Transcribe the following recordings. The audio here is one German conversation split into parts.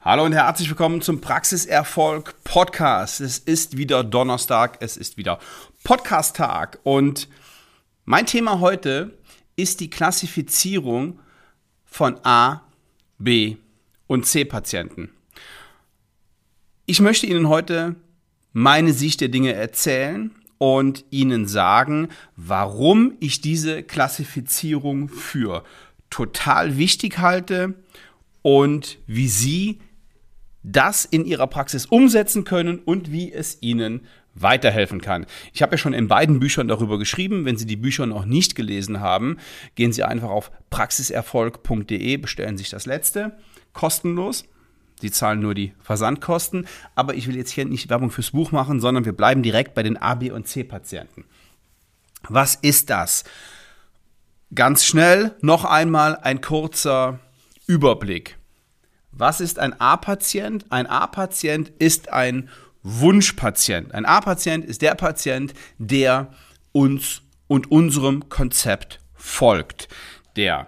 Hallo und herzlich willkommen zum Praxiserfolg Podcast. Es ist wieder Donnerstag, es ist wieder Podcast-Tag und mein Thema heute ist die Klassifizierung von A, B und C Patienten. Ich möchte Ihnen heute meine Sicht der Dinge erzählen und Ihnen sagen, warum ich diese Klassifizierung für total wichtig halte und wie Sie das in Ihrer Praxis umsetzen können und wie es Ihnen weiterhelfen kann. Ich habe ja schon in beiden Büchern darüber geschrieben. Wenn Sie die Bücher noch nicht gelesen haben, gehen Sie einfach auf praxiserfolg.de, bestellen sich das letzte, kostenlos. Sie zahlen nur die Versandkosten. Aber ich will jetzt hier nicht Werbung fürs Buch machen, sondern wir bleiben direkt bei den A, B und C-Patienten. Was ist das? Ganz schnell noch einmal ein kurzer Überblick. Was ist ein A-Patient? Ein A-Patient ist ein Wunschpatient. Ein A-Patient ist der Patient, der uns und unserem Konzept folgt. Der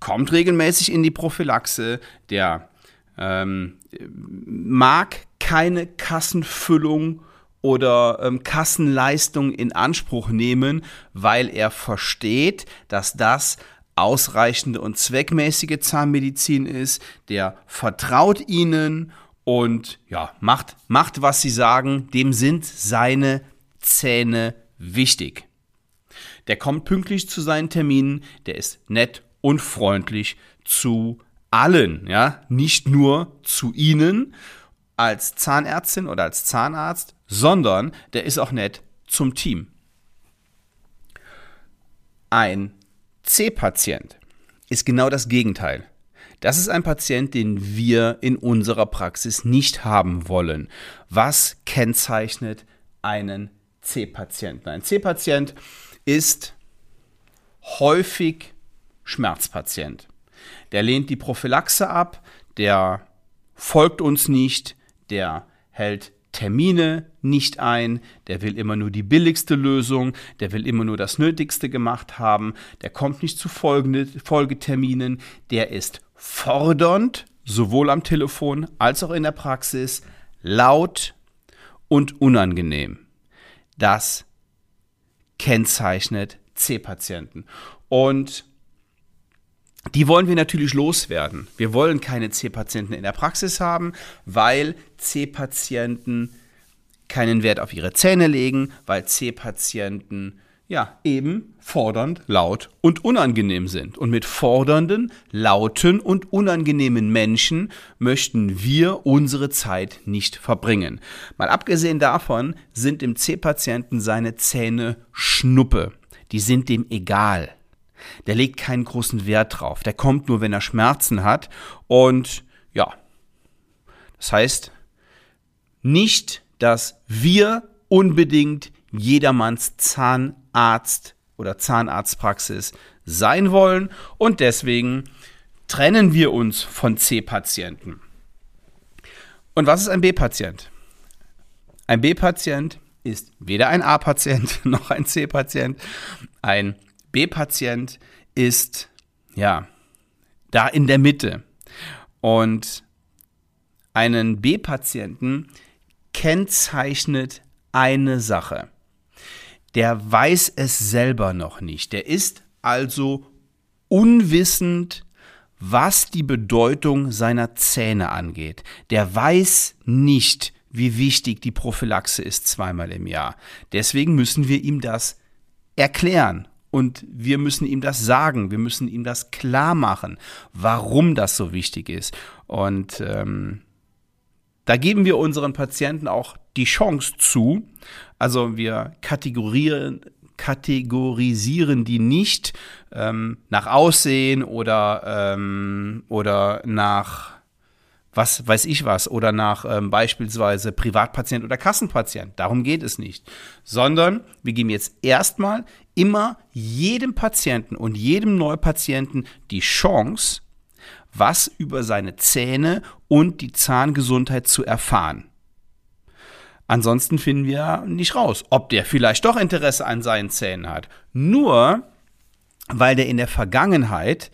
kommt regelmäßig in die Prophylaxe, der ähm, mag keine Kassenfüllung oder ähm, Kassenleistung in Anspruch nehmen, weil er versteht, dass das ausreichende und zweckmäßige Zahnmedizin ist, der vertraut ihnen und ja, macht, macht, was sie sagen, dem sind seine Zähne wichtig. Der kommt pünktlich zu seinen Terminen, der ist nett und freundlich zu allen, ja, nicht nur zu Ihnen als Zahnärztin oder als Zahnarzt, sondern der ist auch nett zum Team. Ein C-Patient ist genau das Gegenteil. Das ist ein Patient, den wir in unserer Praxis nicht haben wollen. Was kennzeichnet einen C-Patienten? Ein C-Patient ist häufig Schmerzpatient. Der lehnt die Prophylaxe ab, der folgt uns nicht, der hält Termine nicht ein, der will immer nur die billigste Lösung, der will immer nur das Nötigste gemacht haben, der kommt nicht zu Folgeterminen, der ist fordernd, sowohl am Telefon als auch in der Praxis, laut und unangenehm. Das kennzeichnet C-Patienten. Und die wollen wir natürlich loswerden. Wir wollen keine C-Patienten in der Praxis haben, weil C-Patienten keinen Wert auf ihre Zähne legen, weil C-Patienten ja eben fordernd, laut und unangenehm sind. Und mit fordernden, lauten und unangenehmen Menschen möchten wir unsere Zeit nicht verbringen. Mal abgesehen davon sind dem C-Patienten seine Zähne Schnuppe. Die sind dem egal. Der legt keinen großen Wert drauf. Der kommt nur, wenn er Schmerzen hat. Und ja, das heißt nicht, dass wir unbedingt jedermanns Zahnarzt oder Zahnarztpraxis sein wollen und deswegen trennen wir uns von C-Patienten. Und was ist ein B-Patient? Ein B-Patient ist weder ein A-Patient noch ein C-Patient. Ein B-Patient ist ja da in der Mitte. Und einen B-Patienten kennzeichnet eine Sache. Der weiß es selber noch nicht. Der ist also unwissend, was die Bedeutung seiner Zähne angeht. Der weiß nicht, wie wichtig die Prophylaxe ist zweimal im Jahr. Deswegen müssen wir ihm das erklären und wir müssen ihm das sagen, wir müssen ihm das klar machen, warum das so wichtig ist. Und ähm, da geben wir unseren Patienten auch die Chance zu. Also wir kategorieren, kategorisieren die nicht ähm, nach Aussehen oder, ähm, oder nach was weiß ich was oder nach ähm, beispielsweise Privatpatient oder Kassenpatient. Darum geht es nicht. Sondern wir geben jetzt erstmal immer jedem Patienten und jedem Neupatienten die Chance, was über seine Zähne und die Zahngesundheit zu erfahren. Ansonsten finden wir nicht raus, ob der vielleicht doch Interesse an seinen Zähnen hat. Nur weil der in der Vergangenheit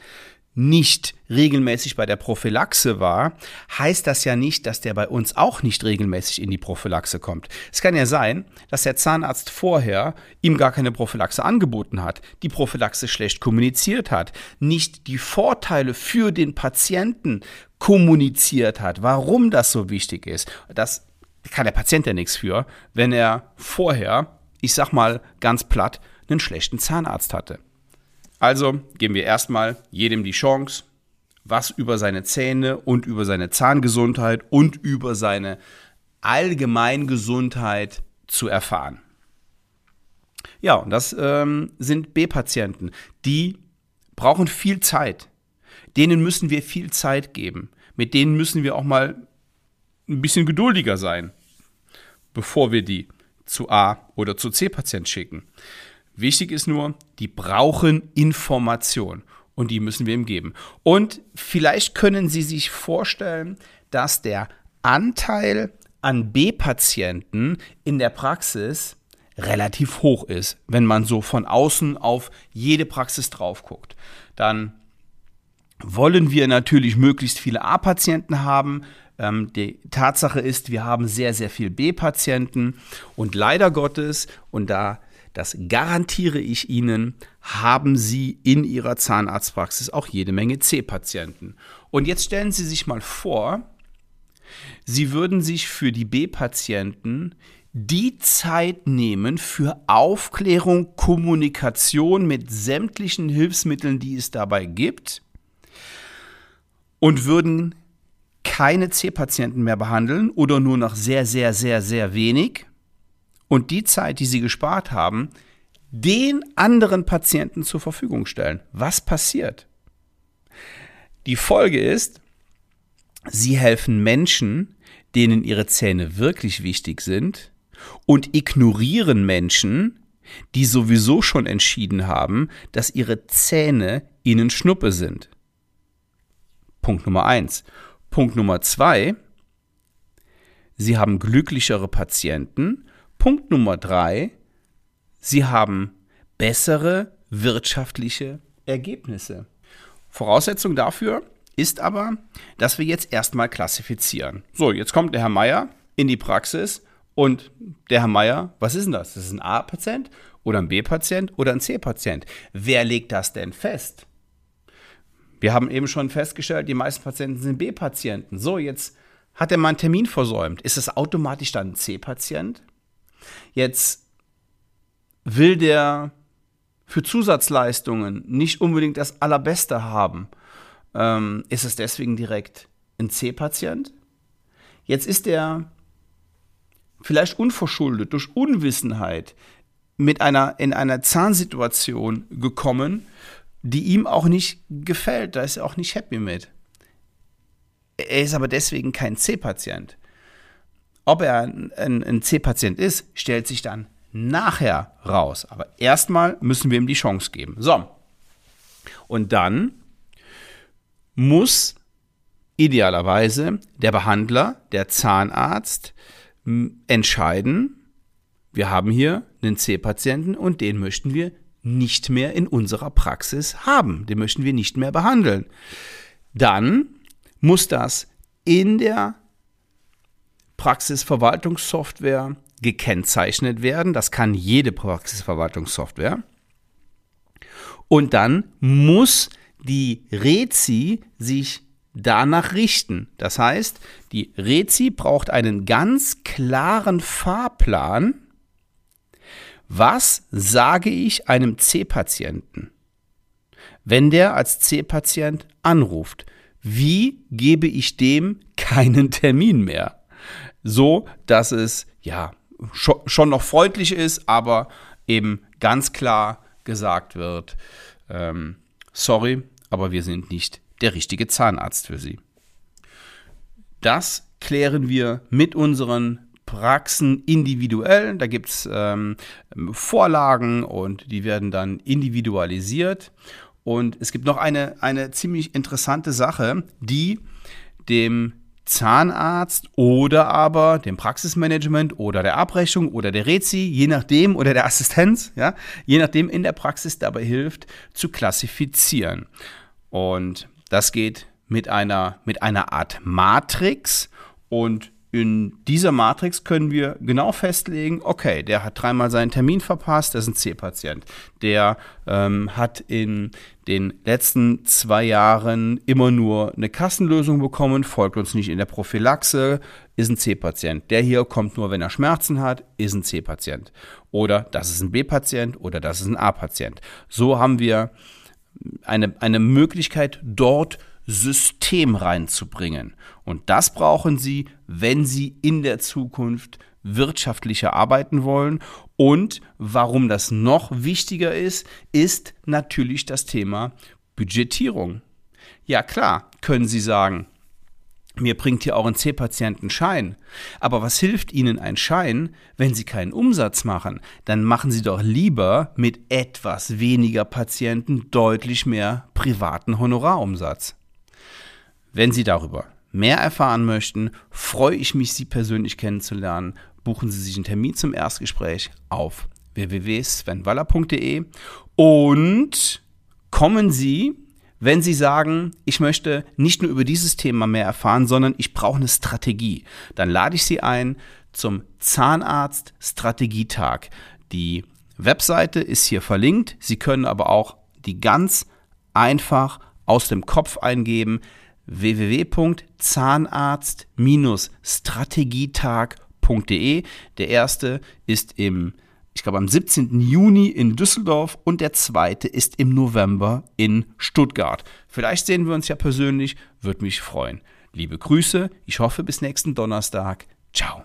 nicht regelmäßig bei der Prophylaxe war, heißt das ja nicht, dass der bei uns auch nicht regelmäßig in die Prophylaxe kommt. Es kann ja sein, dass der Zahnarzt vorher ihm gar keine Prophylaxe angeboten hat, die Prophylaxe schlecht kommuniziert hat, nicht die Vorteile für den Patienten kommuniziert hat, warum das so wichtig ist. Das kann der Patient ja nichts für, wenn er vorher, ich sag mal ganz platt, einen schlechten Zahnarzt hatte. Also geben wir erstmal jedem die Chance, was über seine Zähne und über seine Zahngesundheit und über seine Allgemeingesundheit zu erfahren. Ja, und das ähm, sind B-Patienten, die brauchen viel Zeit. Denen müssen wir viel Zeit geben. Mit denen müssen wir auch mal ein bisschen geduldiger sein, bevor wir die zu A oder zu C-Patient schicken. Wichtig ist nur, die brauchen Information und die müssen wir ihm geben. Und vielleicht können Sie sich vorstellen, dass der Anteil an B-Patienten in der Praxis relativ hoch ist, wenn man so von außen auf jede Praxis drauf guckt. Dann wollen wir natürlich möglichst viele A-Patienten haben. Ähm, die Tatsache ist, wir haben sehr, sehr viel B-Patienten und leider Gottes, und da das garantiere ich Ihnen, haben Sie in Ihrer Zahnarztpraxis auch jede Menge C-Patienten. Und jetzt stellen Sie sich mal vor, Sie würden sich für die B-Patienten die Zeit nehmen für Aufklärung, Kommunikation mit sämtlichen Hilfsmitteln, die es dabei gibt, und würden keine C-Patienten mehr behandeln oder nur noch sehr, sehr, sehr, sehr wenig und die Zeit, die sie gespart haben, den anderen Patienten zur Verfügung stellen. Was passiert? Die Folge ist, sie helfen Menschen, denen ihre Zähne wirklich wichtig sind und ignorieren Menschen, die sowieso schon entschieden haben, dass ihre Zähne ihnen Schnuppe sind. Punkt Nummer eins. Punkt Nummer zwei. Sie haben glücklichere Patienten Punkt Nummer drei, Sie haben bessere wirtschaftliche Ergebnisse. Voraussetzung dafür ist aber, dass wir jetzt erstmal klassifizieren. So, jetzt kommt der Herr Meier in die Praxis und der Herr Meier, was ist denn das? Das ist ein A-Patient oder ein B-Patient oder ein C-Patient. Wer legt das denn fest? Wir haben eben schon festgestellt, die meisten Patienten sind B-Patienten. So, jetzt hat er mal einen Termin versäumt. Ist es automatisch dann ein C-Patient? Jetzt will der für Zusatzleistungen nicht unbedingt das Allerbeste haben. Ähm, ist es deswegen direkt ein C-Patient? Jetzt ist er vielleicht unverschuldet durch Unwissenheit mit einer, in einer Zahnsituation gekommen, die ihm auch nicht gefällt. Da ist er auch nicht happy mit. Er ist aber deswegen kein C-Patient. Ob er ein, ein C-Patient ist, stellt sich dann nachher raus. Aber erstmal müssen wir ihm die Chance geben. So. Und dann muss idealerweise der Behandler, der Zahnarzt entscheiden, wir haben hier einen C-Patienten und den möchten wir nicht mehr in unserer Praxis haben. Den möchten wir nicht mehr behandeln. Dann muss das in der Praxisverwaltungssoftware gekennzeichnet werden. Das kann jede Praxisverwaltungssoftware. Und dann muss die Rezi sich danach richten. Das heißt, die Rezi braucht einen ganz klaren Fahrplan. Was sage ich einem C-Patienten, wenn der als C-Patient anruft? Wie gebe ich dem keinen Termin mehr? So, dass es ja schon noch freundlich ist, aber eben ganz klar gesagt wird, ähm, sorry, aber wir sind nicht der richtige Zahnarzt für Sie. Das klären wir mit unseren Praxen individuell. Da gibt es ähm, Vorlagen und die werden dann individualisiert. Und es gibt noch eine, eine ziemlich interessante Sache, die dem Zahnarzt oder aber dem Praxismanagement oder der Abrechnung oder der Rezi, je nachdem, oder der Assistenz, ja, je nachdem in der Praxis dabei hilft, zu klassifizieren. Und das geht mit einer, mit einer Art Matrix und in dieser Matrix können wir genau festlegen, okay, der hat dreimal seinen Termin verpasst, das ist ein C-Patient. Der ähm, hat in den letzten zwei Jahren immer nur eine Kassenlösung bekommen, folgt uns nicht in der Prophylaxe, ist ein C-Patient. Der hier kommt nur, wenn er Schmerzen hat, ist ein C-Patient. Oder das ist ein B-Patient oder das ist ein A-Patient. So haben wir eine, eine Möglichkeit, dort System reinzubringen. Und das brauchen Sie, wenn Sie in der Zukunft wirtschaftlicher arbeiten wollen. Und warum das noch wichtiger ist, ist natürlich das Thema Budgetierung. Ja klar, können Sie sagen, mir bringt hier auch ein C-Patienten Schein. Aber was hilft Ihnen ein Schein, wenn Sie keinen Umsatz machen? Dann machen Sie doch lieber mit etwas weniger Patienten deutlich mehr privaten Honorarumsatz. Wenn Sie darüber mehr erfahren möchten, freue ich mich, Sie persönlich kennenzulernen. Buchen Sie sich einen Termin zum Erstgespräch auf www.svenwaller.de und kommen Sie, wenn Sie sagen, ich möchte nicht nur über dieses Thema mehr erfahren, sondern ich brauche eine Strategie, dann lade ich Sie ein zum Zahnarzt Strategietag. Die Webseite ist hier verlinkt. Sie können aber auch die ganz einfach aus dem Kopf eingeben www.zahnarzt-strategietag.de. Der erste ist im, ich glaube, am 17. Juni in Düsseldorf und der zweite ist im November in Stuttgart. Vielleicht sehen wir uns ja persönlich, würde mich freuen. Liebe Grüße, ich hoffe bis nächsten Donnerstag. Ciao.